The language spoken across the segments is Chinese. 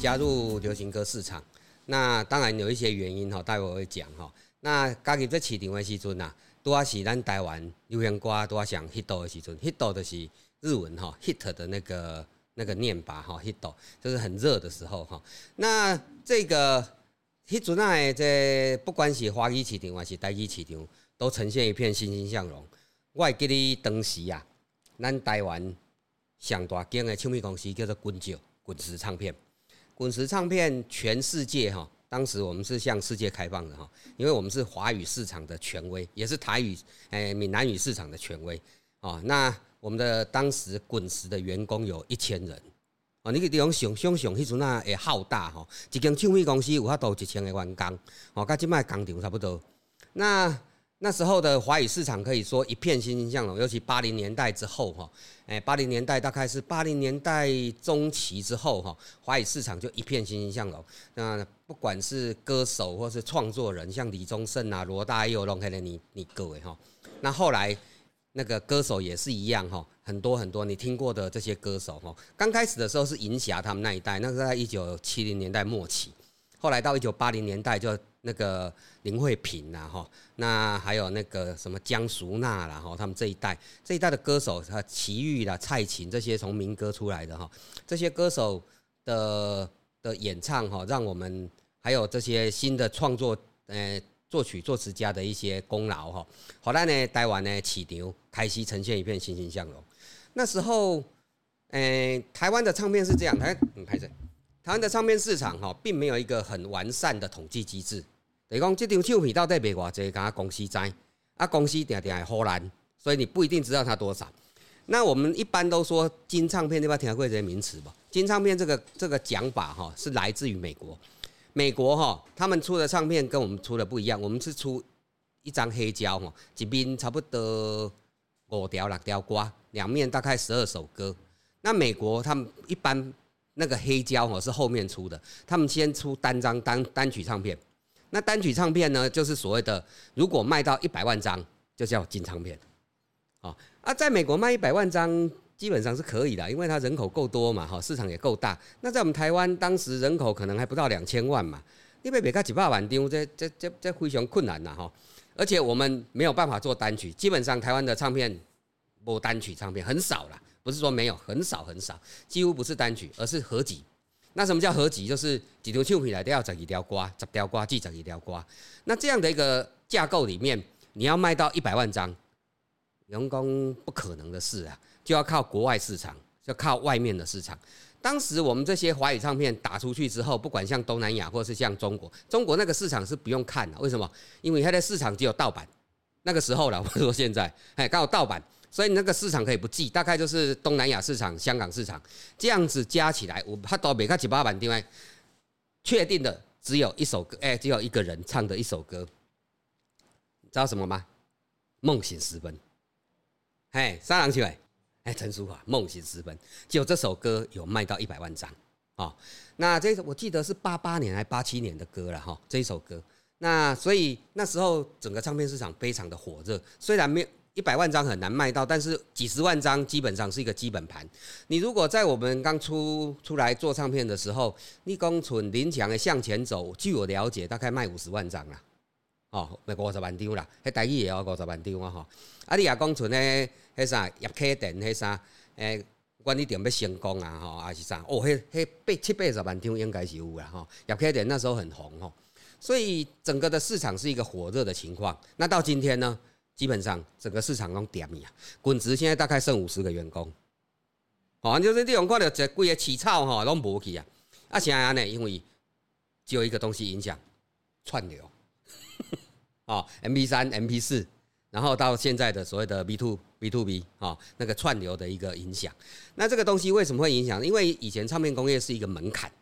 加入流行歌市场，那当然有一些原因哈，待会我会讲哈。那加入这市场的时阵呐，拄啊是咱台湾流行歌拄啊上 hit 的时阵，hit 的是日文哈，hit 的那个那个念法哈，hit 就是很热的时候哈。那这个 hit 阵啊，这不管是华语市场还是台语市场，都呈现一片欣欣向荣。我会记得当时啊，咱台湾上大间的唱片公司叫做滚石，滚石唱片。滚石唱片全世界哈，当时我们是向世界开放的哈，因为我们是华语市场的权威，也是台语诶闽南语市场的权威哦。那我们的当时滚石的员工有一千人哦，你个地方想想想，迄阵啊会浩大哈，一间唱片公司有法度一千个员工哦，甲即卖工厂差不多。那那时候的华语市场可以说一片欣欣向荣，尤其八零年代之后哈，哎，八零年代大概是八零年代中期之后哈，华语市场就一片欣欣向荣。那不管是歌手或是创作人，像李宗盛啊、罗大佑、龙开的你你各位哈，那后来那个歌手也是一样哈，很多很多你听过的这些歌手哈，刚开始的时候是银霞他们那一代，那是在一九七零年代末期，后来到一九八零年代就。那个林慧萍呐，哈，那还有那个什么江淑娜啦，哈，他们这一代这一代的歌手，他齐豫啦、蔡琴这些从民歌出来的哈，这些歌手的的演唱哈，让我们还有这些新的创作，呃，作曲作词家的一些功劳哈，后来呢，台湾呢起牛开始呈现一片欣欣向荣。那时候，诶，台湾的唱片是这样，台你拍这。台湾的唱片市场哈，并没有一个很完善的统计机制。等于讲，这张唱片到底卖偌济，甲公司知，啊，公司定定会荷兰，所以你不一定知道它多少。那我们一般都说金唱片，对吧？听过这些名词吧？金唱片这个这个讲法哈，是来自于美国。美国哈，他们出的唱片跟我们出的不一样，我们是出一张黑胶哈，一边差不多五条六条瓜，两面大概十二首歌。那美国他们一般。那个黑胶哦是后面出的，他们先出单张单单曲唱片，那单曲唱片呢就是所谓的，如果卖到一百万张就叫金唱片，哦啊，在美国卖一百万张基本上是可以的，因为它人口够多嘛，哈，市场也够大。那在我们台湾当时人口可能还不到两千万嘛，你别别个几百万张，这这这这非常困难呐，哈，而且我们没有办法做单曲，基本上台湾的唱片播单曲唱片很少了。不是说没有，很少很少，几乎不是单曲，而是合集。那什么叫合集？就是几条唱片来都要十一条瓜，十条瓜记十一条瓜。那这样的一个架构里面，你要卖到一百万张，员工不可能的事啊，就要靠国外市场，要靠外面的市场。当时我们这些华语唱片打出去之后，不管像东南亚或是像中国，中国那个市场是不用看的。为什么？因为它的市场只有盗版。那个时候了，我说现在，哎，刚好盗版。所以那个市场可以不计，大概就是东南亚市场、香港市场这样子加起来，我他到每个几百万定位，确定的只有一首歌，哎，只有一个人唱的一首歌，知道什么吗？梦醒时分，嘿，三郎起来，哎，陈淑华，梦醒时分，就这首歌有卖到一百万张啊。那这我记得是八八年还八七年的歌了哈，这一首歌。那所以那时候整个唱片市场非常的火热，虽然没有。一百万张很难卖到，但是几十万张基本上是一个基本盘。你如果在我们刚出出来做唱片的时候，立功存林强的向前走，据我了解，大概卖五十万张啦，哦，卖五十万张啦，迄台语也要五十万张啊哈。啊，你也讲存咧，迄啥叶客店，迄啥，诶，管理店要成功啊哈，还是啥？哦，迄迄八七八十万张应该是有啦哈。叶客店那时候很红哈，所以整个的市场是一个火热的情况。那到今天呢？基本上整个市场都点呀，滚直现在大概剩五十个员工，好，就是利用看到这贵的起草哈，拢无去啊。啊，现在呢，因为只有一个东西影响串流，哦，M P 三、M P 四，然后到现在的所谓的 B two B two B 啊，那个串流的一个影响。那这个东西为什么会影响？因为以前唱片工业是一个门槛，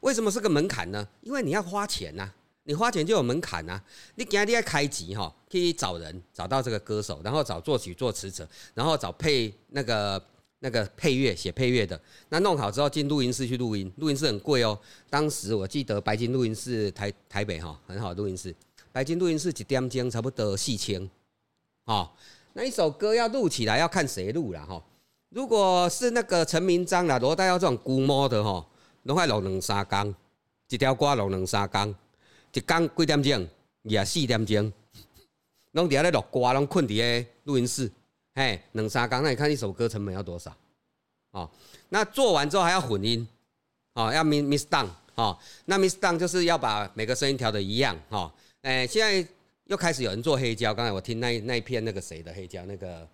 为什么是个门槛呢？因为你要花钱呐。你花钱就有门槛呐，你今天要开集哈，可以找人找到这个歌手，然后找作曲作词者，然后找配那个那个配乐写配乐的，那弄好之后进录音室去录音，录音室很贵哦。当时我记得白金录音室台台北哈很好录音室，白金录音室一点钟差不多四千，哦，那一首歌要录起来要看谁录了哈。如果是那个陈明章啦、罗大佑这种估摸的哈，拢爱录两三工，一条歌录两三工，一工几点钟？也四点钟，拢伫遐咧录歌，拢困伫咧录音室，嘿，两三工，那你看一首歌成本要多少？哦，那做完之后还要混音，哦，要 miss miss down，哦，那 miss down 就是要把每个声音调的一样，哈，哎，现在又开始有人做黑胶，刚才我听那那一片那个谁的黑胶，那个，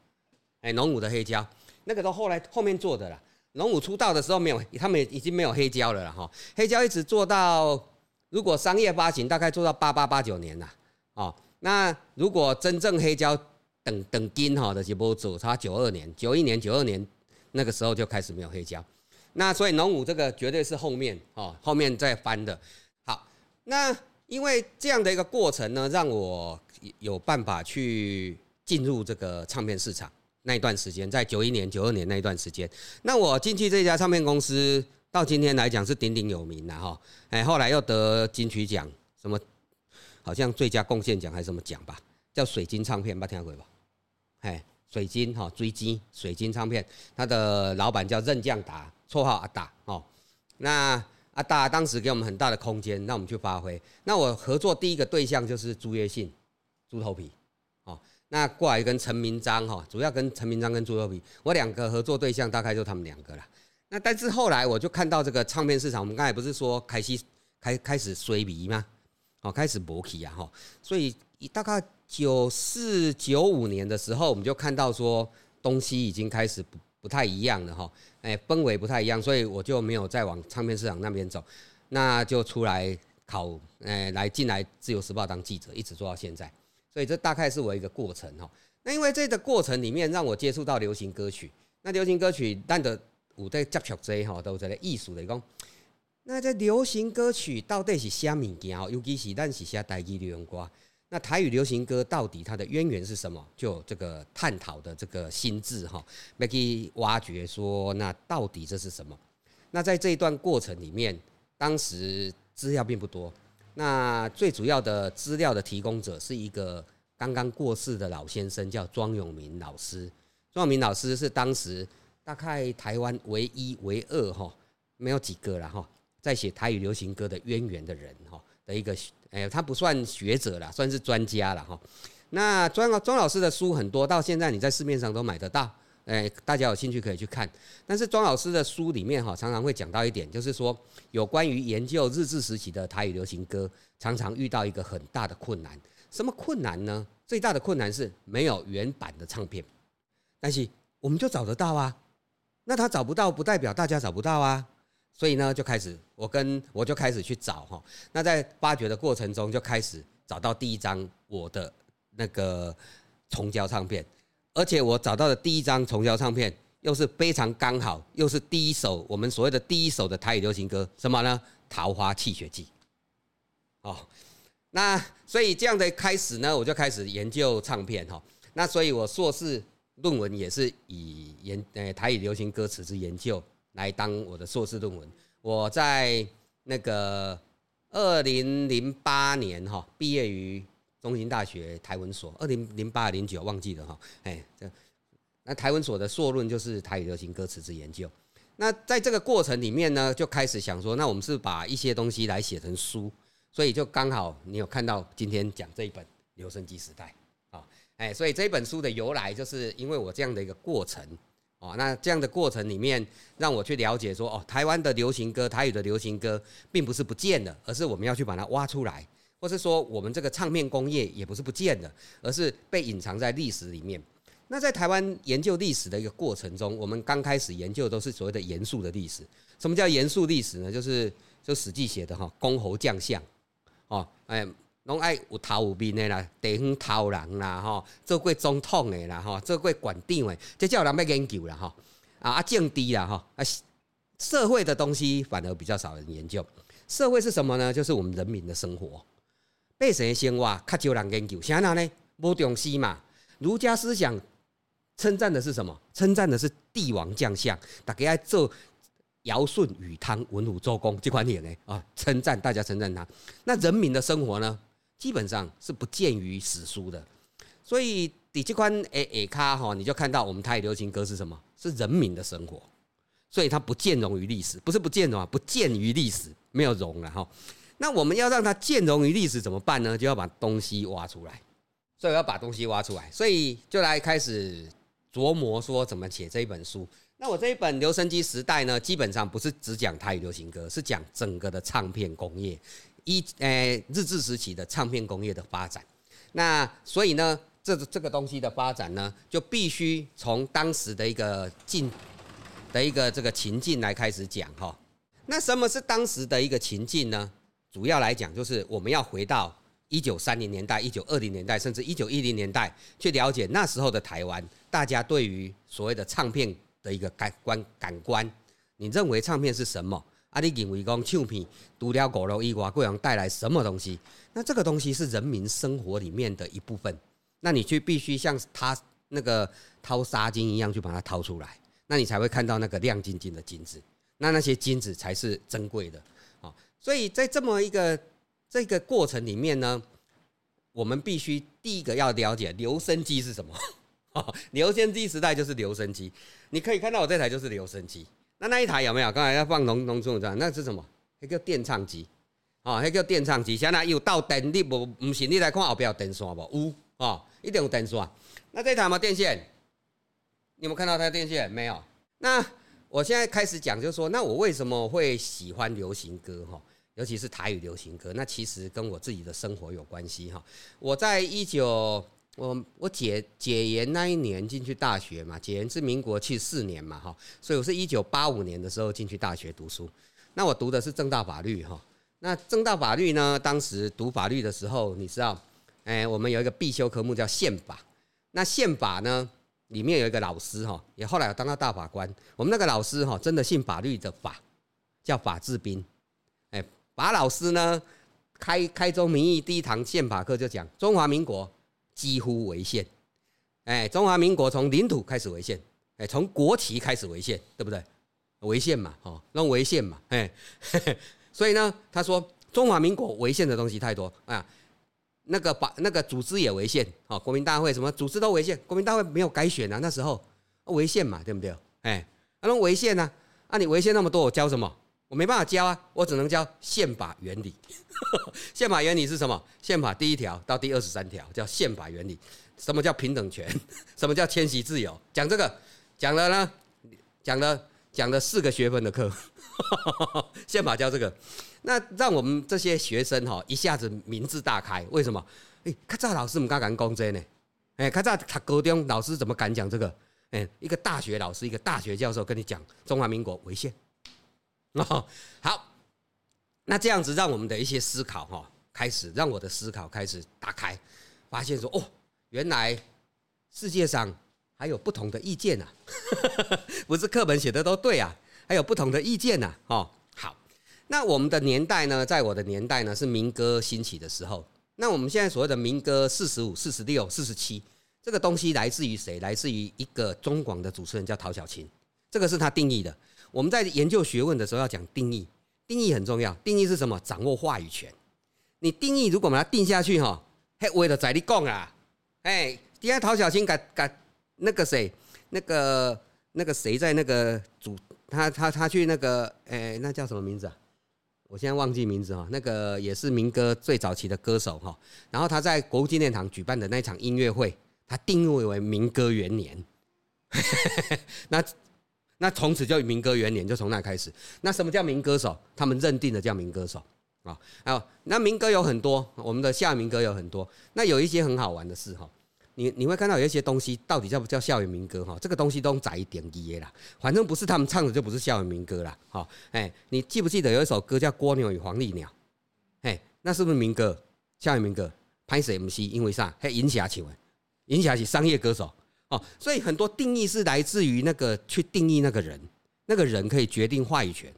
哎，龙武的黑胶，那个都后来后面做的啦。龙武出道的时候没有，他们已经没有黑胶了啦，哈，黑胶一直做到，如果商业发行大概做到八八八九年啦，哦，那如果真正黑胶等等金哈的就不做，差九二年、九一年、九二年。那个时候就开始没有黑胶，那所以农五这个绝对是后面哦，后面再翻的。好，那因为这样的一个过程呢，让我有办法去进入这个唱片市场那一段时间，在九一年、九二年那一段时间，那我进去这家唱片公司，到今天来讲是鼎鼎有名的哈。哎，后来又得金曲奖，什么好像最佳贡献奖还是什么奖吧，叫水晶唱片，没听过吧？哎。水晶哈，追击水晶唱片，他的老板叫任将达，绰号阿达哦。那阿达当时给我们很大的空间，让我们去发挥。那我合作第一个对象就是朱约信，猪头皮哦。那过来跟陈明章哈，主要跟陈明章跟猪头皮，我两个合作对象大概就他们两个了。那但是后来我就看到这个唱片市场，我们刚才不是说开始开开始衰迷吗？哦，开始薄起啊哈，所以大概。九四九五年的时候，我们就看到说东西已经开始不不太一样了哈，哎，氛围不太一样，所以我就没有再往唱片市场那边走，那就出来考，哎，来进来自由时报当记者，一直做到现在，所以这大概是我一个过程哈。那因为这个过程里面让我接触到流行歌曲，那流行歌曲但的五代接触这吼，都在咧艺术的讲，那这流行歌曲到底是虾物件哦？尤其是咱是写台语流行歌。那台语流行歌到底它的渊源是什么？就这个探讨的这个心智哈，来去挖掘说，那到底这是什么？那在这一段过程里面，当时资料并不多。那最主要的资料的提供者是一个刚刚过世的老先生，叫庄永明老师。庄永明老师是当时大概台湾唯一、唯二哈，没有几个了哈，在写台语流行歌的渊源的人哈的一个。哎，他不算学者了，算是专家了哈。那庄庄老师的书很多，到现在你在市面上都买得到。哎，大家有兴趣可以去看。但是庄老师的书里面哈，常常会讲到一点，就是说有关于研究日治时期的台语流行歌，常常遇到一个很大的困难。什么困难呢？最大的困难是没有原版的唱片。但是我们就找得到啊。那他找不到，不代表大家找不到啊。所以呢，就开始我跟我就开始去找哈。那在发掘的过程中，就开始找到第一张我的那个重胶唱片，而且我找到的第一张重胶唱片又是非常刚好，又是第一首我们所谓的第一首的台语流行歌，什么呢？《桃花泣血记》。哦，那所以这样的开始呢，我就开始研究唱片哈。那所以我硕士论文也是以研呃台语流行歌词之研究。来当我的硕士论文，我在那个二零零八年哈毕业于中兴大学台文所，二零零八零九忘记了哈，哎，这那台文所的硕论就是台语流行歌词之研究。那在这个过程里面呢，就开始想说，那我们是把一些东西来写成书，所以就刚好你有看到今天讲这一本《留声机时代》，哎，所以这本书的由来就是因为我这样的一个过程。哦，那这样的过程里面，让我去了解说，哦，台湾的流行歌，台语的流行歌，并不是不见了，而是我们要去把它挖出来，或是说，我们这个唱片工业也不是不见了，而是被隐藏在历史里面。那在台湾研究历史的一个过程中，我们刚开始研究都是所谓的严肃的历史。什么叫严肃历史呢？就是就史记写的哈，公侯将相，哦，哎。拢爱有头有面的啦，地方头人啦，吼，做过总统的啦，吼，做过馆长的，这叫人要研究啦，吼，啊啊政治啦，吼，啊社会的东西反而比较少人研究。社会是什么呢？就是我们人民的生活，百姓的生活较少人研究。啥呢？无重视嘛。儒家思想称赞的是什么？称赞的是帝王将相，大家爱做尧舜禹汤文武周公这款人呢啊，称赞大家称赞他。那人民的生活呢？基本上是不见于史书的，所以底这款诶诶卡哈，你就看到我们台语流行歌是什么？是人民的生活。所以它不见容于历史，不是不见容啊，不见于历史，没有容了哈。那我们要让它见容于历史怎么办呢？就要把东西挖出来，所以我要把东西挖出来，所以就来开始琢磨说怎么写这一本书。那我这一本《留声机时代》呢，基本上不是只讲台语流行歌，是讲整个的唱片工业，一诶日治时期的唱片工业的发展。那所以呢，这这个东西的发展呢，就必须从当时的一个境的一个这个情境来开始讲哈。那什么是当时的一个情境呢？主要来讲，就是我们要回到一九三零年代、一九二零年代，甚至一九一零年代，去了解那时候的台湾，大家对于所谓的唱片。的一个感官感官，你认为唱片是什么？啊，你认为讲唱片除了五楼以外，贵阳带来什么东西？那这个东西是人民生活里面的一部分。那你去必须像他那个掏沙金一样去把它掏出来，那你才会看到那个亮晶晶的金子。那那些金子才是珍贵的啊！所以在这么一个这个过程里面呢，我们必须第一个要了解留声机是什么。留声机时代就是留声机，你可以看到我这台就是留声机。那那一台有没有？刚才要放农农村的，那是什么？那叫电唱机。哦，那叫电唱机。现在有到电力不？不是你来看后边有电线不？有哦，一定有电线。那这台吗电线？你有没有看到它的电线？没有。那我现在开始讲，就是说，那我为什么会喜欢流行歌？哈，尤其是台语流行歌。那其实跟我自己的生活有关系。哈，我在一九。我我解解严那一年进去大学嘛，解严是民国七四年嘛，哈，所以我是一九八五年的时候进去大学读书。那我读的是正大法律，哈。那正大法律呢，当时读法律的时候，你知道，哎，我们有一个必修科目叫宪法。那宪法呢，里面有一个老师，哈，也后来当到大法官。我们那个老师，哈，真的信法律的法，叫法治斌。哎，法老师呢，开开宗明义第一堂宪法课就讲中华民国。几乎为宪，哎，中华民国从领土开始为宪，哎，从国旗开始为宪，对不对？为宪嘛，哦，弄为宪嘛，哎，所以呢，他说中华民国违宪的东西太多啊，那个把那个组织也违宪，哦，国民大会什么组织都违宪，国民大会没有改选啊，那时候违宪嘛，对不对？哎，那种违宪呢，啊，你违宪那么多，我教什么？我没办法教啊，我只能教宪法原理。宪法原理是什么？宪法第一条到第二十三条叫宪法原理。什么叫平等权？什么叫迁徙自由？讲这个讲了呢，讲了讲了四个学分的课。宪法教这个，那让我们这些学生哈一下子名字大开。为什么？哎，看这老师们刚敢讲这呢？哎，看这他高中老师怎么敢讲这个？哎，一个大学老师，一个大学教授跟你讲中华民国违宪。哦，好，那这样子让我们的一些思考哈，开始让我的思考开始打开，发现说哦，原来世界上还有不同的意见呐，不是课本写的都对啊，还有不同的意见呐。哦，好，那我们的年代呢，在我的年代呢是民歌兴起的时候，那我们现在所谓的民歌四十五、四十六、四十七，这个东西来自于谁？来自于一个中广的主持人叫陶小琴，这个是他定义的。我们在研究学问的时候要讲定义，定义很重要。定义是什么？掌握话语权。你定义如果把它定下去哈，嘿，为了在你讲啊，哎，底下陶小青改改那个谁，那个那个谁在那个主，他他他去那个，哎，那叫什么名字啊？我现在忘记名字哈。那个也是民歌最早期的歌手哈。然后他在国父纪念堂举办的那场音乐会，他定义为民歌元年。那。那从此就民歌元年就从那开始。那什么叫民歌手？他们认定的叫民歌手啊。有那民歌有很多，我们的校园民歌有很多。那有一些很好玩的事哈，你你会看到有一些东西到底叫不叫校园民歌哈？这个东西都窄一点一啦，反正不是他们唱的就不是校园民歌啦。好，哎，你记不记得有一首歌叫《蜗牛与黄鹂鸟》？哎，那是不是民歌？校园民歌？拍摄 MC，因为啥？嘿，银霞请问，银霞是商业歌手。哦，所以很多定义是来自于那个去定义那个人，那个人可以决定话语权。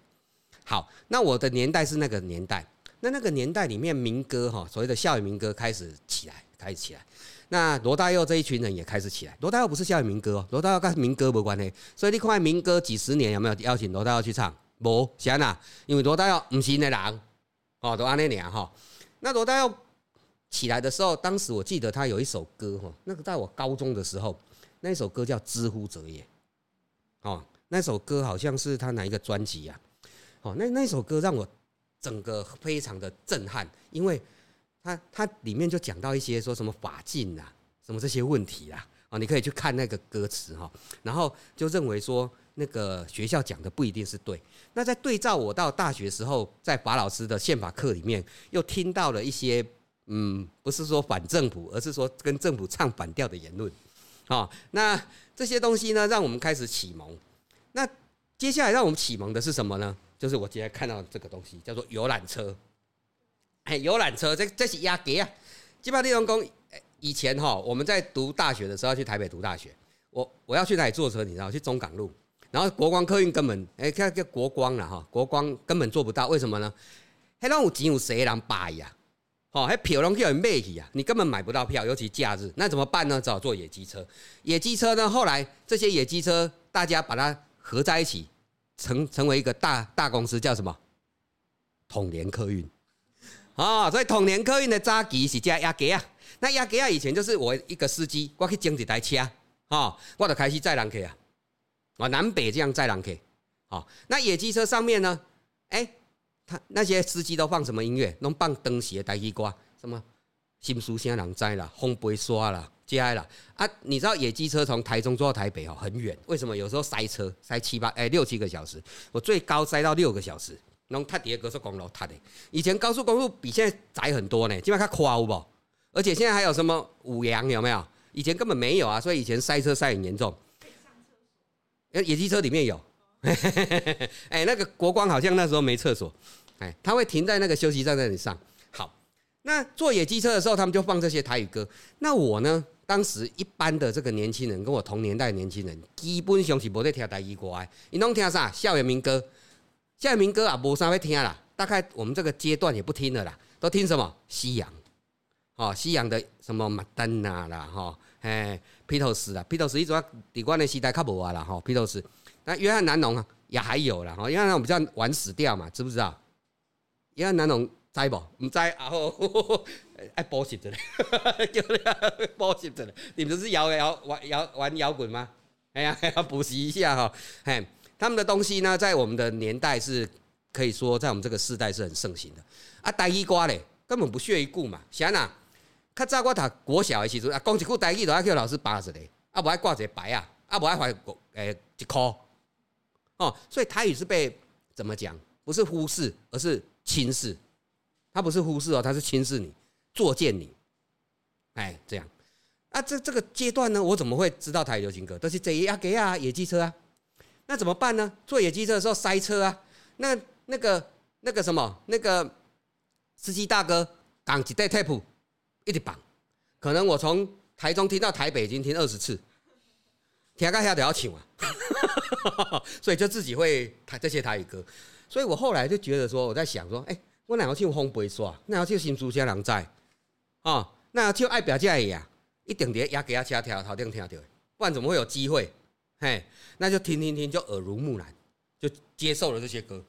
好，那我的年代是那个年代，那那个年代里面民歌哈，所谓的校园民歌开始起来，开始起来。那罗大佑这一群人也开始起来。罗大佑不是校园民歌，罗大佑跟民歌无关系。所以你看民歌几十年有没有邀请罗大佑去唱？无，是安？因为罗大佑不是那人，哦，都安那年哈。那罗大佑起来的时候，当时我记得他有一首歌哈，那个在我高中的时候。那首歌叫《知乎者也》，哦，那首歌好像是他哪一个专辑呀？哦，那那首歌让我整个非常的震撼，因为他他里面就讲到一些说什么法禁啊，什么这些问题啦，哦，你可以去看那个歌词哈，然后就认为说那个学校讲的不一定是对。那在对照我到大学时候，在法老师的宪法课里面，又听到了一些嗯，不是说反政府，而是说跟政府唱反调的言论，啊，那这些东西呢，让我们开始启蒙。那接下来让我们启蒙的是什么呢？就是我今天看到这个东西，叫做游览车。哎，游览车，这这是压给啊！基本上内容工以前哈，我们在读大学的时候去台北读大学，我我要去哪里坐车？你知道？去中港路。然后国光客运根本哎，看个国光了哈，国光根本做不到，为什么呢？还让有钱有谁人买呀？哦，还票拢叫人卖去啊，你根本买不到票，尤其假日，那怎么办呢？只好坐野鸡车。野鸡车呢，后来这些野鸡车大家把它合在一起，成成为一个大大公司，叫什么？统联客运。哦，所以统联客运的早期是叫亚吉啊。那亚吉啊，以前就是我一个司机，我去整一台车，哦，我就开始载人去啊。啊，南北这样载人客，好，那野鸡车上面呢？哎，他那些司机都放什么音乐？拢放当时的台语歌，什么新书先人摘了，风杯刷了，接来了啊！你知道野鸡车从台中坐到台北哦，很远，为什么？有时候塞车，塞七八哎六七个小时，我最高塞到六个小时，弄踏底下高速公路踏的。以前高速公路比现在窄很多呢，基本上它宽不？而且现在还有什么五羊有没有？以前根本没有啊，所以以前塞车塞很严重。野鸡车里面有，哎，那个国光好像那时候没厕所，哎，他会停在那个休息站那里上。好，那坐野鸡车的时候，他们就放这些台语歌。那我呢，当时一般的这个年轻人，跟我同年代的年轻人，基本上是无在听台语歌，你拢听啥？校园民歌，校园民歌啊，无啥会听啦。大概我们这个阶段也不听了啦，都听什么？西洋，哦，西洋的什么麦丹娜啦，哈。哎，披头士啦，披头士一直底关的时代较无啊啦吼，披头士。那约翰南农啊也还有啦吼，约翰南农比较晚死掉嘛，知不知道？约翰南农知不？唔知啊吼，爱补习的嘞，叫你补习的嘞。你不是摇摇玩摇玩摇滚吗？哎呀，要补习一下哈。嘿，他们的东西呢，在我们的年代是可以说，在我们这个世代是很盛行的。啊，呆一瓜嘞，根本不屑一顾嘛，想哪？较早我读国小的时阵，啊，讲一句台语都要叫老师巴死嘞，啊，无爱挂一个白啊，啊，无爱还诶一箍，哦，所以台语是被怎么讲？不是忽视，而是轻视。他不是忽视哦，他是轻视你，作践你，哎，这样。啊，这这个阶段呢，我怎么会知道台流行歌？都是这阿给啊，野鸡车啊。那怎么办呢？坐野鸡车的时候塞车啊，那那个那个什么，那个司机大哥讲一袋 tape。一直绑，可能我从台中听到台北已经听二十次，听到下都要唱啊，所以就自己会弹这些台语歌。所以我后来就觉得说，我在想说，哎，我哪要唱风杯刷，哪要去新竹乡人在啊，那要唱爱表姐呀，一定得压给他车跳头顶听到，不然怎么会有机会？嘿，那就听听听，就耳濡目染，就接受了这些歌。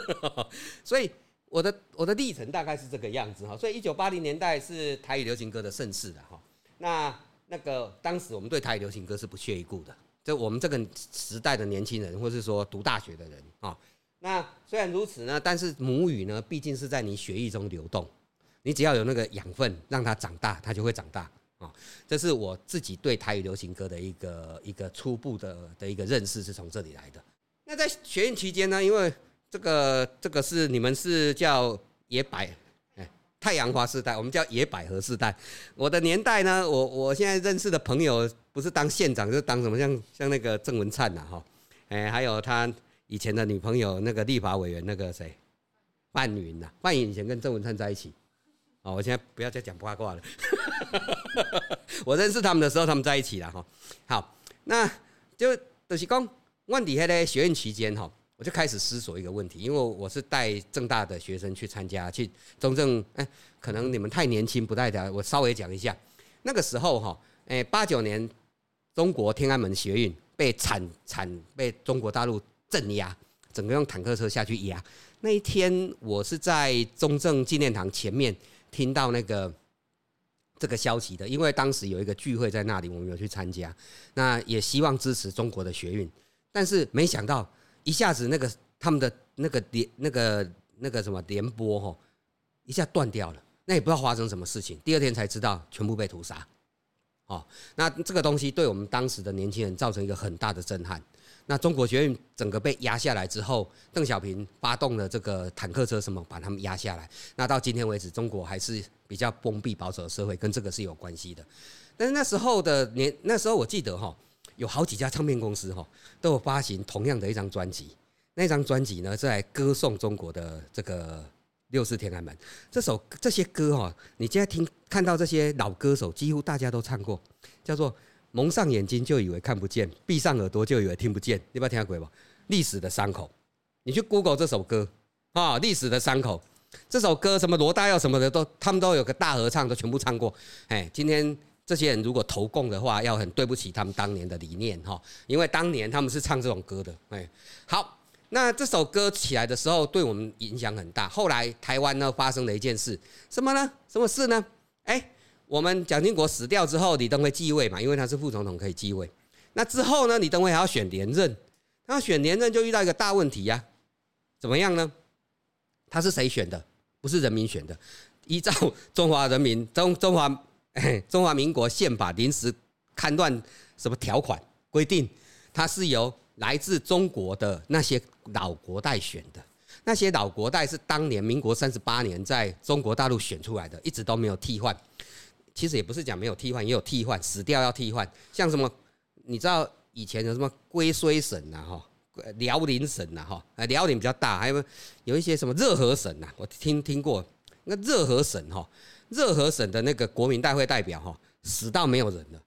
所以。我的我的历程大概是这个样子哈，所以一九八零年代是台语流行歌的盛世的哈。那那个当时我们对台语流行歌是不屑一顾的，就我们这个时代的年轻人，或是说读大学的人啊。那虽然如此呢，但是母语呢，毕竟是在你血液中流动，你只要有那个养分，让它长大，它就会长大啊。这是我自己对台语流行歌的一个一个初步的的一个认识，是从这里来的。那在学院期间呢，因为这个这个是你们是叫野百哎太阳花世代，我们叫野百合世代。我的年代呢，我我现在认识的朋友不是当县长是当什么，像像那个郑文灿呐哈，哎还有他以前的女朋友那个立法委员那个谁范云呐，范云以前跟郑文灿在一起。哦，我现在不要再讲八卦了。我认识他们的时候，他们在一起了哈。好，那就就是讲，问底下咧学院期间哈。我就开始思索一个问题，因为我是带正大的学生去参加，去中正，哎，可能你们太年轻不代表，我稍微讲一下。那个时候哈，哎，八九年，中国天安门学运被惨惨被中国大陆镇压，整个用坦克车下去压。那一天，我是在中正纪念堂前面听到那个这个消息的，因为当时有一个聚会在那里，我们有去参加，那也希望支持中国的学运。但是没想到一下子那个他们的那个联那个那个什么联播哈，一下断掉了，那也不知道发生什么事情。第二天才知道全部被屠杀。哦，那这个东西对我们当时的年轻人造成一个很大的震撼。那中国学院整个被压下来之后，邓小平发动了这个坦克车什么，把他们压下来。那到今天为止，中国还是比较封闭保守的社会，跟这个是有关系的。但是那时候的年，那时候我记得哈，有好几家唱片公司哈都有发行同样的一张专辑。那张专辑呢在歌颂中国的这个六四天安门。这首这些歌哈，你现在听看到这些老歌手，几乎大家都唱过，叫做。蒙上眼睛就以为看不见，闭上耳朵就以为听不见。你不要听下鬼吧？历史的伤口，你去 Google 这首歌啊，历史的伤口。这首歌什么罗大佑什么的都，他们都有个大合唱，都全部唱过。哎，今天这些人如果投共的话，要很对不起他们当年的理念哈，因为当年他们是唱这种歌的。哎，好，那这首歌起来的时候，对我们影响很大。后来台湾呢发生了一件事，什么呢？什么事呢？哎。我们蒋经国死掉之后，李登辉继位嘛，因为他是副总统可以继位。那之后呢，李登辉还要选连任，他要选连任就遇到一个大问题呀，怎么样呢？他是谁选的？不是人民选的。依照中华人民中中华 中华民国宪法临时勘断什么条款规定，他是由来自中国的那些老国代选的。那些老国代是当年民国三十八年在中国大陆选出来的，一直都没有替换。其实也不是讲没有替换，也有替换，死掉要替换。像什么，你知道以前有什么龟虽省呐，哈，辽宁省呐，哈，啊，辽宁比较大，还有有一些什么热河省呐，我听听过。那热河省哈，热河省的那个国民大会代表哈，死到没有人了。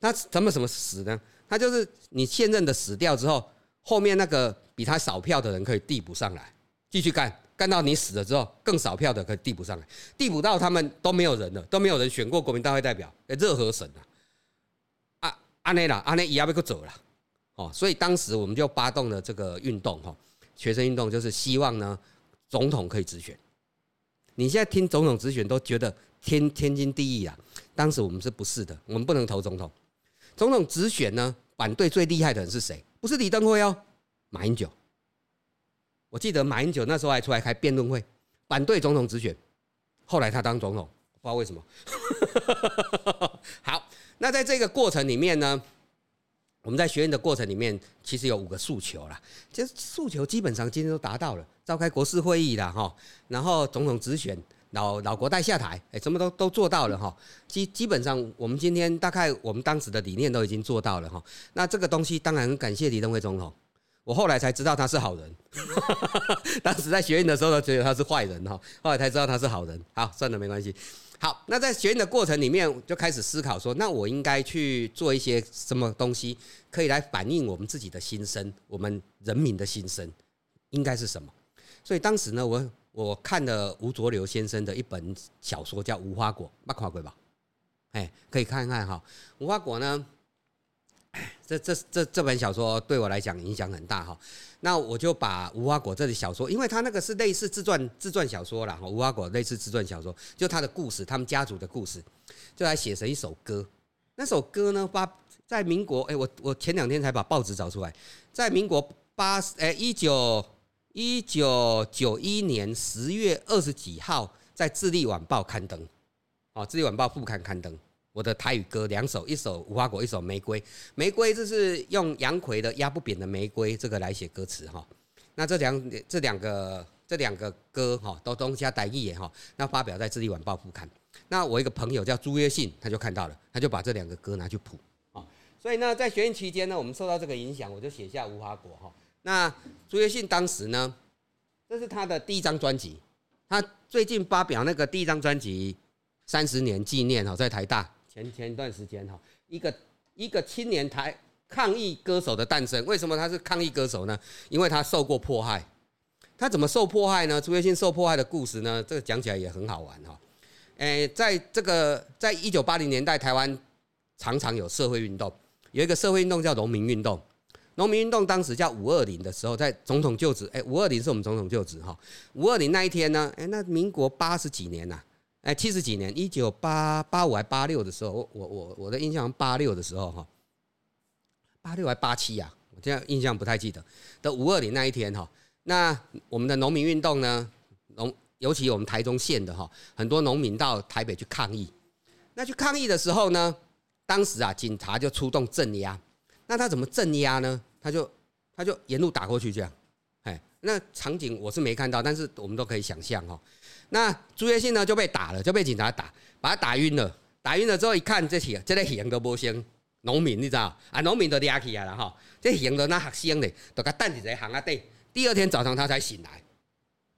他怎么什么死呢？他就是你现任的死掉之后，后面那个比他少票的人可以递补上来，继续干。干到你死了之后，更少票的可以递补上来，递补到他们都没有人了，都没有人选过国民大会代表，热河省啊，啊，安内啦，安内也要被克走了，哦，所以当时我们就发动了这个运动，哈，学生运动就是希望呢，总统可以直选。你现在听总统直选都觉得天天经地义啊，当时我们是不是的？我们不能投总统，总统直选呢，反对最厉害的人是谁？不是李登辉哦，马英九。我记得马英九那时候还出来开辩论会，反对总统直选。后来他当总统，不知道为什么。好，那在这个过程里面呢，我们在学院的过程里面，其实有五个诉求啦。其实诉求基本上今天都达到了，召开国事会议了哈，然后总统直选，老老国代下台，哎，什么都都做到了哈。基基本上我们今天大概我们当时的理念都已经做到了哈。那这个东西当然很感谢李登辉总统。我后来才知道他是好人，当时在学院的时候都觉得他是坏人哈，后来才知道他是好人。好，算了，没关系。好，那在学院的过程里面就开始思考说，那我应该去做一些什么东西，可以来反映我们自己的心声，我们人民的心声应该是什么？所以当时呢，我我看了吴浊流先生的一本小说叫《无花果》，没看过吧？哎，可以看看哈，《无花果》呢。这这这这本小说对我来讲影响很大哈，那我就把无花果这里小说，因为他那个是类似自传自传小说啦，无花果类似自传小说，就他的故事，他们家族的故事，就来写成一首歌。那首歌呢，发在民国，哎，我我前两天才把报纸找出来，在民国八哎一九一九九一年十月二十几号，在《智利晚报》刊登，哦，《智利晚报》副刊刊登。我的台语歌两首，一首无花果，一首玫瑰。玫瑰就是用杨奎的压不扁的玫瑰这个来写歌词哈。那这两这两个这两个歌哈都东加台语也哈，那发表在《智利晚报》副刊。那我一个朋友叫朱约信，他就看到了，他就把这两个歌拿去谱啊。所以呢，在学院期间呢，我们受到这个影响，我就写下无花果哈。那朱约信当时呢，这是他的第一张专辑，他最近发表那个第一张专辑三十年纪念哈，在台大。前前段时间哈，一个一个青年台抗议歌手的诞生，为什么他是抗议歌手呢？因为他受过迫害，他怎么受迫害呢？朱月信受迫害的故事呢？这个讲起来也很好玩哈。诶，在这个在一九八零年代，台湾常常有社会运动，有一个社会运动叫农民运动。农民运动当时叫五二零的时候，在总统就职，诶，五二零是我们总统就职哈。五二零那一天呢，诶，那民国八十几年呐。哎，七十几年，一九八八五还八六的时候，我我我我的印象八六的时候哈，八六还八七呀，我现在印象不太记得的五二零那一天哈。那我们的农民运动呢，农尤其我们台中县的哈，很多农民到台北去抗议。那去抗议的时候呢，当时啊，警察就出动镇压。那他怎么镇压呢？他就他就沿路打过去这样。哎，那场景我是没看到，但是我们都可以想象哈。那朱月信呢就被打了，就被警察打，把他打晕了。打晕了之后一看，这起这个行都无声，农民你知道啊？农民都抓起来了哈，这行的那学生呢，都给担在行啊底。第二天早上他才醒来，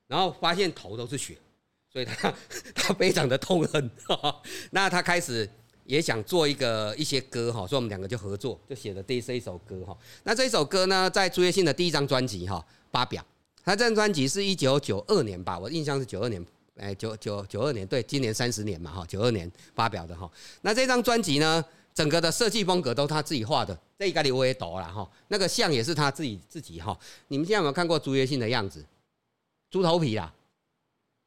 然后发现头都是血，所以他 他非常的痛恨。那他开始也想做一个一些歌哈，所以我们两个就合作，就写了第这一首歌哈。那这首歌呢，在朱月信的第一张专辑哈发表。他这张专辑是一九九二年吧，我印象是九二年。哎，九九九二年，对，今年三十年嘛，哈，九二年发表的哈。那这张专辑呢，整个的设计风格都他自己画的，这一个里我也懂了哈。那个像也是他自己自己哈。你们现在有没有看过朱约信的样子？猪头皮啦，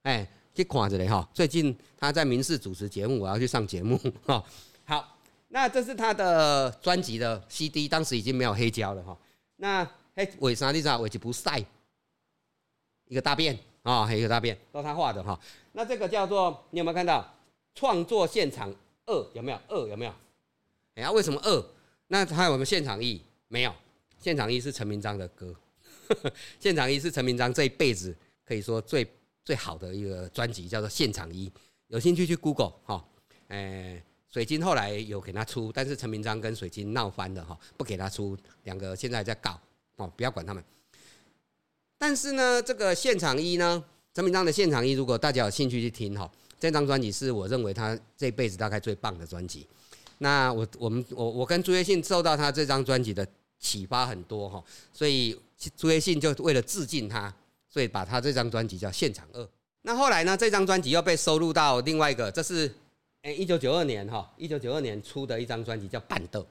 哎，去看着嘞哈。最近他在民视主持节目，我要去上节目哈。好，那这是他的专辑的 CD，当时已经没有黑胶了哈。那嘿，为啥你知道？为一不晒一个大便。啊，还有一个大便，都他画的哈。那这个叫做，你有没有看到创作现场二？有没有二？有没有？哎呀，为什么二？那还有我们现场一没有？现场一是陈明章的歌，现场一是陈明章这一辈子可以说最最好的一个专辑，叫做现场一。有兴趣去 Google 哈。哎，水晶后来有给他出，但是陈明章跟水晶闹翻了哈，不给他出，两个现在在搞哦，不要管他们。但是呢，这个现场一呢，陈明章的现场一，如果大家有兴趣去听哈，这张专辑是我认为他这辈子大概最棒的专辑。那我我们我我跟朱约信受到他这张专辑的启发很多哈，所以朱约信就为了致敬他，所以把他这张专辑叫现场二。那后来呢，这张专辑又被收录到另外一个，这是诶一九九二年哈，一九九二年出的一张专辑叫《半豆》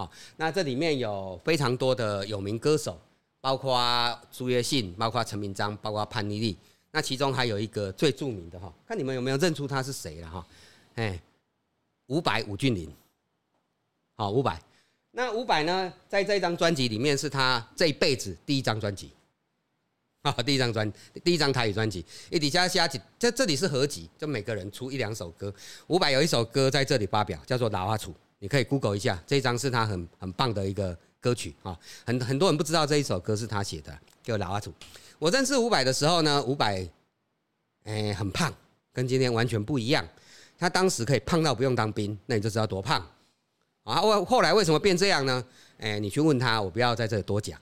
啊，那这里面有非常多的有名歌手。包括朱约信，包括陈明章，包括潘妮丽，那其中还有一个最著名的哈，看你们有没有认出他是谁了哈？哎，伍佰伍俊霖，好伍佰，那伍佰呢，在这张专辑里面是他这一辈子第一张专辑，啊，第一张专，第一张台语专辑，一底下下几，这这里是合集，就每个人出一两首歌，伍佰有一首歌在这里发表，叫做《老阿楚》，你可以 Google 一下，这张是他很很棒的一个。歌曲啊，很很多人不知道这一首歌是他写的，叫《老阿土》。我认识伍佰的时候呢，伍佰哎很胖，跟今天完全不一样。他当时可以胖到不用当兵，那你就知道多胖啊。后后来为什么变这样呢？哎，你去问他，我不要在这里多讲，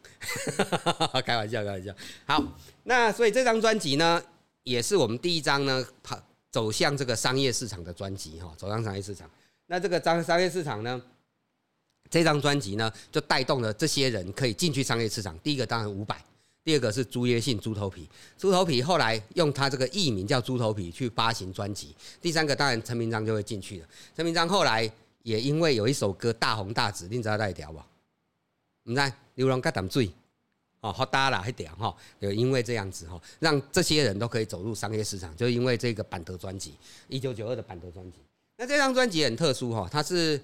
开玩笑，开玩笑。好，那所以这张专辑呢，也是我们第一张呢，跑走向这个商业市场的专辑哈，走向商业市场。那这个商商业市场呢？这张专辑呢，就带动了这些人可以进去商业市场。第一个当然五百，第二个是朱约信猪头皮，猪头皮后来用他这个艺名叫猪头皮去发行专辑。第三个当然陈明章就会进去了。陈明章后来也因为有一首歌大红大紫，你知道那一条不？唔知流浪甲淡水哦，好大啦，一条哈。有因为这样子哈，让这些人都可以走入商业市场，就因为这个板德专辑，一九九二的板德专辑。那这张专辑很特殊哈，它是。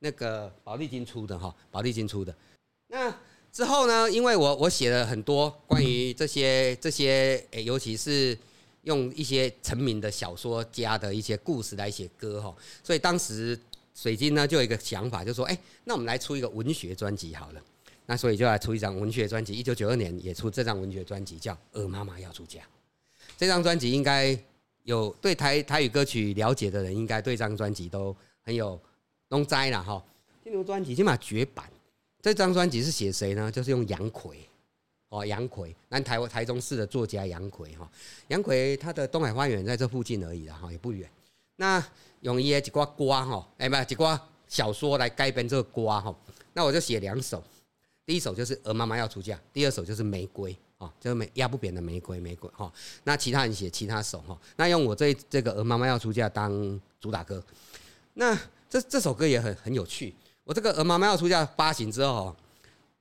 那个宝丽金出的哈，宝丽金出的。那之后呢？因为我我写了很多关于这些这些，诶，尤其是用一些成名的小说家的一些故事来写歌哈，所以当时水晶呢就有一个想法，就说，哎，那我们来出一个文学专辑好了。那所以就来出一张文学专辑。一九九二年也出这张文学专辑，叫《鹅妈妈要出嫁》。这张专辑应该有对台台语歌曲了解的人，应该对这张专辑都很有。弄栽了哈，这张专辑起码绝版。这张专辑是写谁呢？就是用杨奎哦，杨奎，南台台中市的作家杨奎哈。杨奎他的东海花园在这附近而已啦哈，也不远。那用一些几挂瓜哈，哎不，几挂小说来改编这个瓜哈。那我就写两首，第一首就是《鹅妈妈要出嫁》，第二首就是《玫瑰》啊，就是玫压不扁的玫瑰，玫瑰哈。那其他人写其他首哈。那用我这这个《鹅妈妈要出嫁》当主打歌，那。这这首歌也很很有趣。我这个《鹅妈妈要出嫁》发行之后，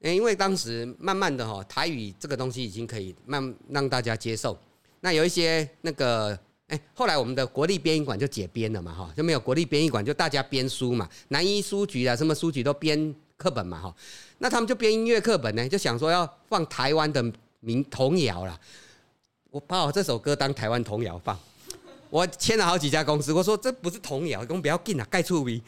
诶，因为当时慢慢的哈，台语这个东西已经可以慢让大家接受。那有一些那个，哎，后来我们的国立编译馆就解编了嘛，哈，就没有国立编译馆，就大家编书嘛。南一书局啊，什么书局都编课本嘛哈。那他们就编音乐课本呢，就想说要放台湾的民童谣啦。我把我这首歌当台湾童谣放。我签了好几家公司，我说这不是童谣，我们不要进啊，盖出名。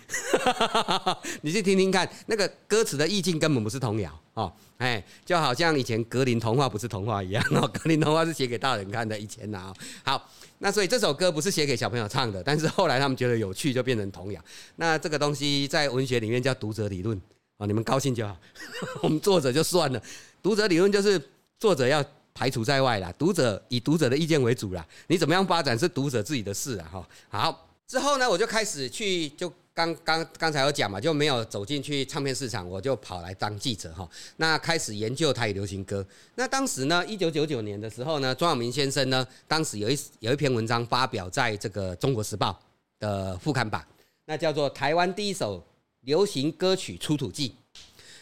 你去听听看，那个歌词的意境根本不是童谣哦，哎，就好像以前格林童话不是童话一样哦，格林童话是写给大人看的，以前呐。好，那所以这首歌不是写给小朋友唱的，但是后来他们觉得有趣，就变成童谣。那这个东西在文学里面叫读者理论哦，你们高兴就好，我们作者就算了。读者理论就是作者要。排除在外啦，读者以读者的意见为主啦，你怎么样发展是读者自己的事啊，哈。好，之后呢，我就开始去，就刚刚刚才有讲嘛，就没有走进去唱片市场，我就跑来当记者哈。那开始研究台语流行歌。那当时呢，一九九九年的时候呢，庄永明先生呢，当时有一有一篇文章发表在这个《中国时报》的副刊版，那叫做《台湾第一首流行歌曲出土记》。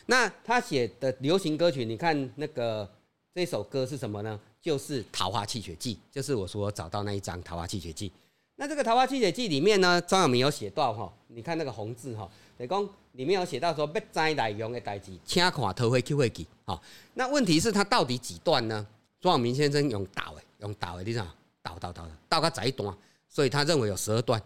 那他写的流行歌曲，你看那个。这首歌是什么呢？就是《桃花泣血记》，就是我说找到那一张《桃花泣血记》。那这个《桃花泣血记》里面呢，张永明有写到哈，你看那个红字哈，等于讲里面有写到说要摘内容的代志，请看桃花泣血记。好，那问题是它到底几段呢？庄明先生用倒诶，用倒诶，你知道倒倒倒，倒个窄段，所以他认为有十二段。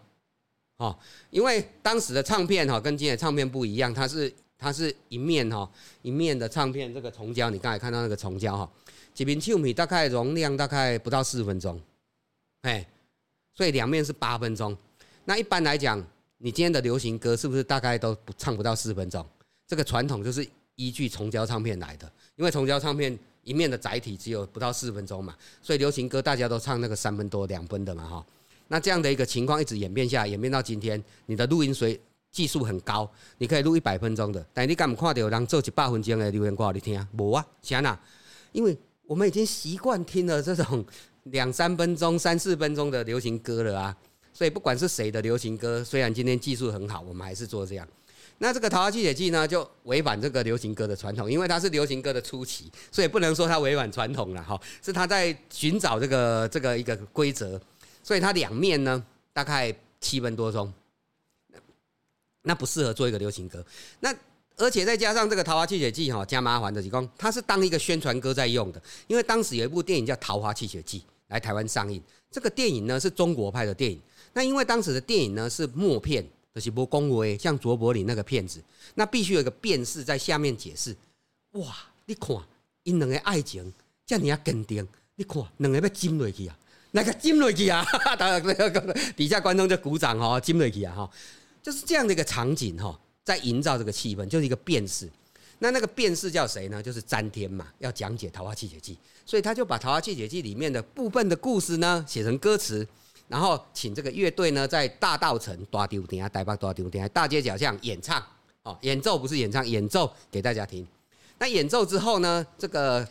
哦，因为当时的唱片哈跟今天的唱片不一样，它是。它是一面哈，一面的唱片，这个重胶，你刚才看到那个重胶哈，几瓶秋米大概容量大概不到四分钟，哎，所以两面是八分钟。那一般来讲，你今天的流行歌是不是大概都不唱不到四分钟？这个传统就是依据重胶唱片来的，因为重胶唱片一面的载体只有不到四分钟嘛，所以流行歌大家都唱那个三分多两分的嘛哈。那这样的一个情况一直演变下，演变到今天，你的录音水。技术很高，你可以录一百分钟的，但你敢唔看到人做一百分钟的留言歌你听？无啊，啥呐？因为我们已经习惯听了这种两三分钟、三四分钟的流行歌了啊，所以不管是谁的流行歌，虽然今天技术很好，我们还是做这样。那这个《桃花泣血记》呢，就违反这个流行歌的传统，因为它是流行歌的初期，所以不能说它违反传统了哈，是他在寻找这个这个一个规则，所以它两面呢大概七分多钟。那不适合做一个流行歌。那而且再加上这个《桃花泣血记》哈，加麻烦的几公，他是当一个宣传歌在用的。因为当时有一部电影叫《桃花泣血记》来台湾上映，这个电影呢是中国拍的电影。那因为当时的电影呢是默片，就是不公维，像卓伯林那个片子，那必须有一个辨识在下面解释。哇，你看，因两个爱情这样你要跟定，你看两个要金落去啊，那个金落去啊，底下观众就鼓掌哦，金落去啊哈。就是这样的一个场景哈，在营造这个气氛，就是一个变式。那那个变式叫谁呢？就是詹天嘛，要讲解《桃花泣血记》，所以他就把《桃花泣血记》里面的部分的故事呢写成歌词，然后请这个乐队呢在大道城大丢店啊、台北大丢店大街小巷演唱哦，演奏不是演唱，演奏给大家听。那演奏之后呢，这个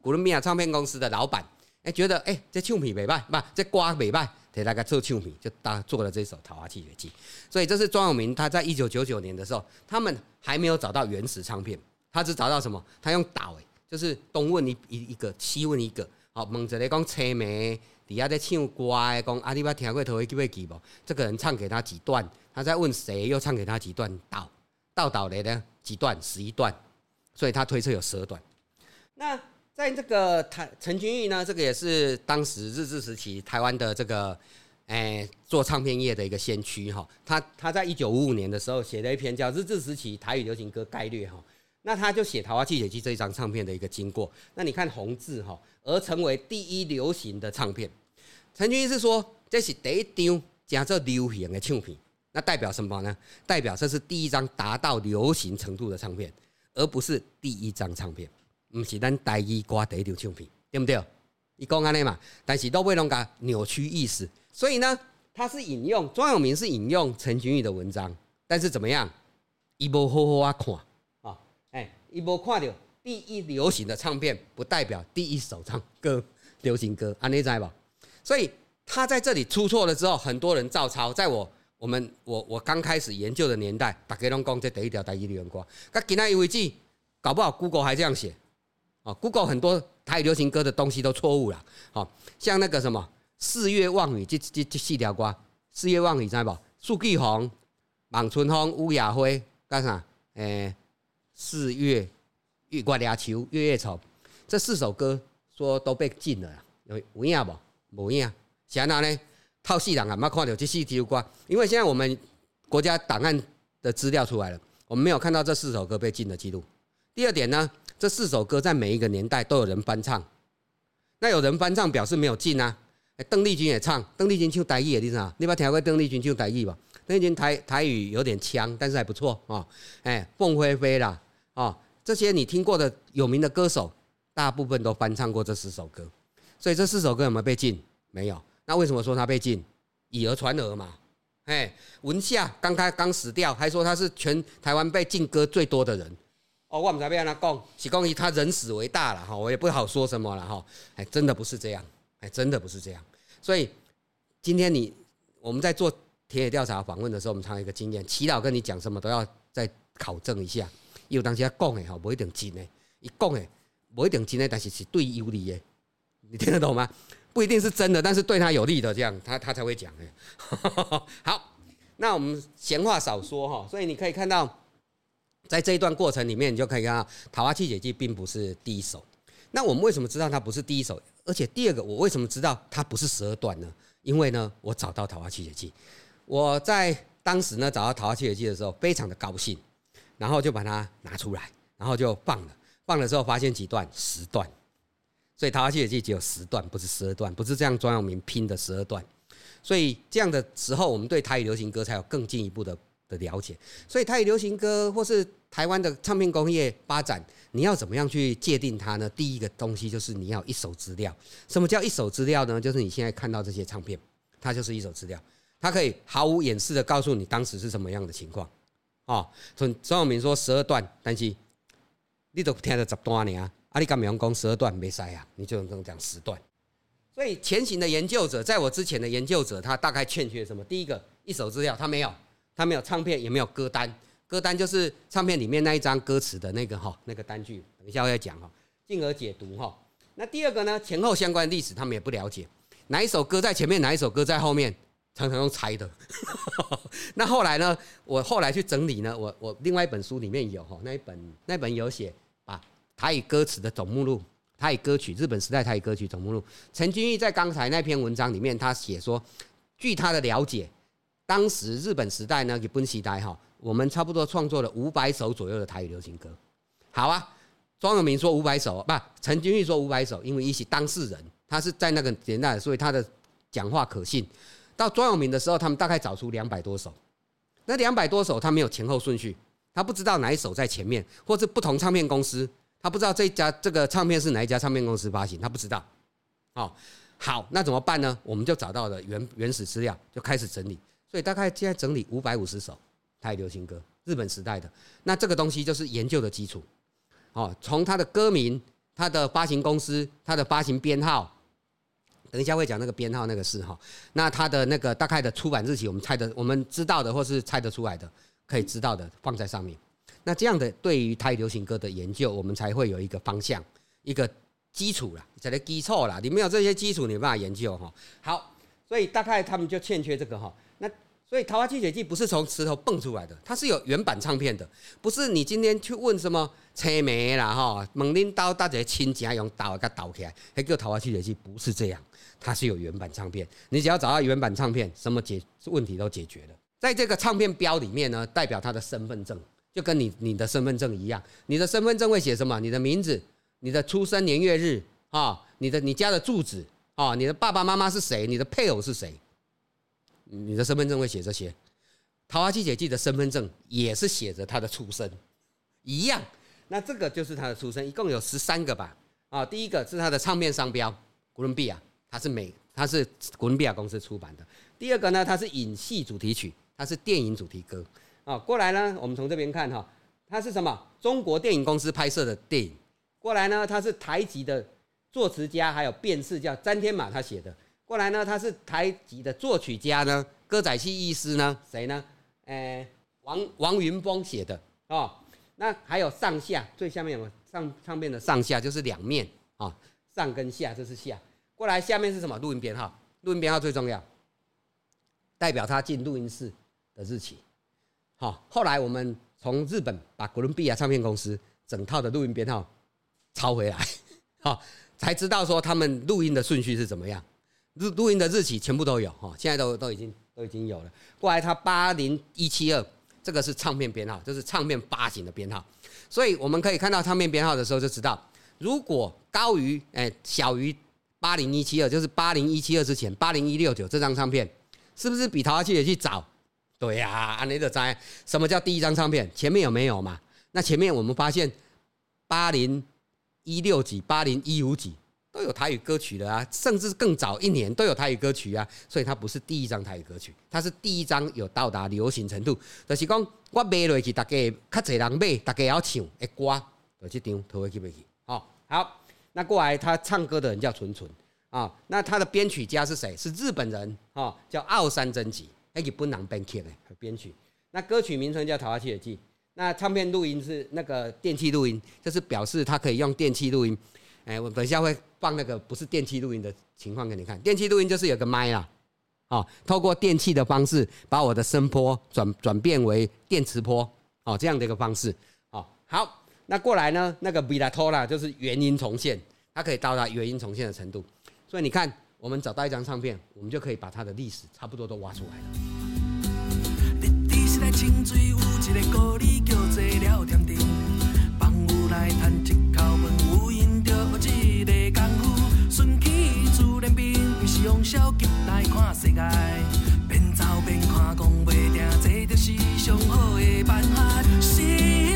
古伦比亚唱片公司的老板哎觉得哎这唱片美败，不这瓜美败。给大家做唱片，就当做了这首《桃花泣血记》，所以这是庄永明他在一九九九年的时候，他们还没有找到原始唱片，他只找到什么？他用导，就是东问一一一个，西问一个，好，问着咧讲车名，底下在唱歌诶，讲阿你捌听过《桃花泣血记》不？这个人唱给他几段，他在问谁，又唱给他几段？导，导导来呢几段，十一段，所以他推测有十二段。那在这个台陈君玉呢，这个也是当时日治时期台湾的这个，诶做唱片业的一个先驱哈。他他在一九五五年的时候写了一篇叫《日治时期台语流行歌概略》哈。那他就写《桃花泣血记》这一张唱片的一个经过。那你看红字哈，而成为第一流行的唱片。陈君玉是说这是第一张叫做流行的唱片，那代表什么呢？代表这是第一张达到流行程度的唱片，而不是第一张唱片。唔是咱台语歌第一张唱片，对不对？伊讲安尼嘛，但是都被人家扭曲意思，所以呢，他是引用庄永明是引用陈君玉的文章，但是怎么样？伊无好好啊看啊，哎，伊无看到第一流行的唱片，不代表第一首唱歌流行歌，安尼知吧？所以他在这里出错了之后，很多人照抄。在我我们我我刚开始研究的年代，大家拢讲这第一条台语流行歌，甲今仔日为止，搞不好 Google 还这样写。哦，Google 很多台语流行歌的东西都错误了。好，像那个什么“四月望雨”这这这四条歌，“四月望雨”知道不？苏继红、望春风、乌雅辉干啥？诶，四月、月月牙球、月月草这四首歌说都被禁了，有有影不？无影。谁哪呢？套戏人啊，没看到这四条歌，因为现在我们国家档案的资料出来了，我们没有看到这四首歌被禁的记录。第二点呢，这四首歌在每一个年代都有人翻唱，那有人翻唱表示没有禁啊。邓丽君也唱，邓丽君唱台语的，你知道？你把听过邓丽君唱台语吧？邓丽君台台语有点腔，但是还不错啊。哎，凤飞飞啦，啊，这些你听过的有名的歌手，大部分都翻唱过这四首歌。所以这四首歌有没有被禁？没有。那为什么说他被禁？以讹传讹嘛。哎，文夏刚开刚死掉，还说他是全台湾被禁歌最多的人。哦，我们才被他讲，是讲以他人死为大了哈，我也不好说什么了哈。哎，真的不是这样，哎，真的不是这样。所以今天你我们在做田野调查访问的时候，我们常有一个经验，祈祷跟你讲什么都要再考证一下。有当时讲的哈，不一定真的；一讲的不一定真的，但是是对有利的。你听得懂吗？不一定是真的，但是对他有利的，这样他他才会讲。好，那我们闲话少说哈。所以你可以看到，在这一段过程里面，你就可以看到桃花气解剂并不是第一手。那我们为什么知道它不是第一手？而且第二个，我为什么知道它不是十二段呢？因为呢，我找到桃花气解剂。我在当时呢找到桃花气解剂的时候，非常的高兴，然后就把它拿出来，然后就放了。放了之后发现几段，十段。所以桃花气解剂只有十段，不是十二段，不是这样庄有明拼的十二段。所以这样的时候，我们对台语流行歌才有更进一步的的了解。所以台语流行歌或是台湾的唱片工业发展，你要怎么样去界定它呢？第一个东西就是你要一手资料。什么叫一手资料呢？就是你现在看到这些唱片，它就是一手资料，它可以毫无掩饰的告诉你当时是什么样的情况。哦，从庄永明说十二段，但是你都听了十段呢啊。阿里干美容工十二段没塞啊，你就能跟讲十段。所以前行的研究者，在我之前的研究者，他大概欠缺什么？第一个，一手资料他没有，他没有唱片，也没有歌单。歌单就是唱片里面那一张歌词的那个哈，那个单据。等一下我要讲哈，进而解读哈。那第二个呢，前后相关历史他们也不了解，哪一首歌在前面，哪一首歌在后面，常常用猜的。那后来呢，我后来去整理呢，我我另外一本书里面有哈，那一本那本有写。台语歌词的总目录，台语歌曲，日本时代台语歌曲总目录。陈君毅在刚才那篇文章里面，他写说，据他的了解，当时日本时代呢，日本时代哈，我们差不多创作了五百首左右的台语流行歌。好啊，庄永明说五百首，不，陈君玉说五百首，因为一起当事人，他是在那个年代，所以他的讲话可信。到庄永明的时候，他们大概找出两百多首，那两百多首他没有前后顺序，他不知道哪一首在前面，或是不同唱片公司。他不知道这家这个唱片是哪一家唱片公司发行，他不知道。哦，好，那怎么办呢？我们就找到了原原始资料，就开始整理。所以大概现在整理五百五十首台流行歌，日本时代的。那这个东西就是研究的基础。哦，从它的歌名、它的发行公司、它的发行编号，等一下会讲那个编号那个事哈。那它的那个大概的出版日期，我们猜的，我们知道的或是猜得出来的，可以知道的放在上面。那这样的对于台流行歌的研究，我们才会有一个方向，一个基础啦，才能基础啦。你没有这些基础，你没办法研究哈。好，所以大概他们就欠缺这个哈。所以《桃花泣血记》不是从石头蹦出来的，它是有原版唱片的，不是你今天去问什么车眉啦哈，猛拎刀大家亲戚用刀给它刀起来，还叫《桃花泣血记》，不是这样，它是有原版唱片。你只要找到原版唱片，什么解问题都解决了。在这个唱片标里面呢，代表他的身份证。就跟你你的身份证一样，你的身份证会写什么？你的名字、你的出生年月日啊，你的你家的住址啊，你的爸爸妈妈是谁？你的配偶是谁？你的身份证会写这些。桃花季姐记的身份证也是写着他的出生，一样。那这个就是他的出生，一共有十三个吧？啊，第一个是他的唱片商标，哥伦比亚，它是美，它是哥伦比亚公司出版的。第二个呢，它是影戏主题曲，它是电影主题歌。啊，过来呢，我们从这边看哈，它是什么？中国电影公司拍摄的电影。过来呢，它是台籍的作词家，还有辨识叫詹天马他写的。后来呢，他是台籍的作曲家呢，歌仔戏艺师呢，谁呢？诶，王王云峰写的哦。那还有上下，最下面有上唱片的上下就是两面啊，上跟下这是下。过来下面是什么？录音编号，录音编号最重要，代表他进录音室的日期。好，后来我们从日本把哥伦比亚唱片公司整套的录音编号抄回来，好，才知道说他们录音的顺序是怎么样，录录音的日期全部都有哈，现在都都已经都已经有了。过来，它八零一七二，这个是唱片编号，这是唱片八型的编号，所以我们可以看到唱片编号的时候就知道，如果高于哎小于八零一七二，就是八零一七二之前八零一六九这张唱片，是不是比淘气也去找？对呀，安尼就知什么叫第一张唱片？前面有没有嘛？那前面我们发现八零一六几、八零一五几都有台语歌曲的啊，甚至更早一年都有台语歌曲啊，所以它不是第一张台语歌曲，它是第一张有到达流行程度。就是讲我买落去，大家较侪人买，大家要唱的歌，就这张投回去不去？好，好，那过来他唱歌的人叫纯纯啊，那他的编曲家是谁？是日本人啊，叫奥山真吉。还给不能编曲的编曲，那歌曲名称叫《桃花泣的记》，那唱片录音是那个电器录音，就是表示他可以用电器录音。哎，我等一下会放那个不是电器录音的情况给你看。电器录音就是有个麦啦哦透过电器的方式把我的声波转转变为电磁波哦这样的一个方式。哦好那过来呢那个 viatora 就是原音重现它可以到达原音重现的程度。所以你看我们找到一张唱片我们就可以把它的历史差不多都挖出来了。消极来看世界，边走边看，讲袂定，这就是上好的办法。是。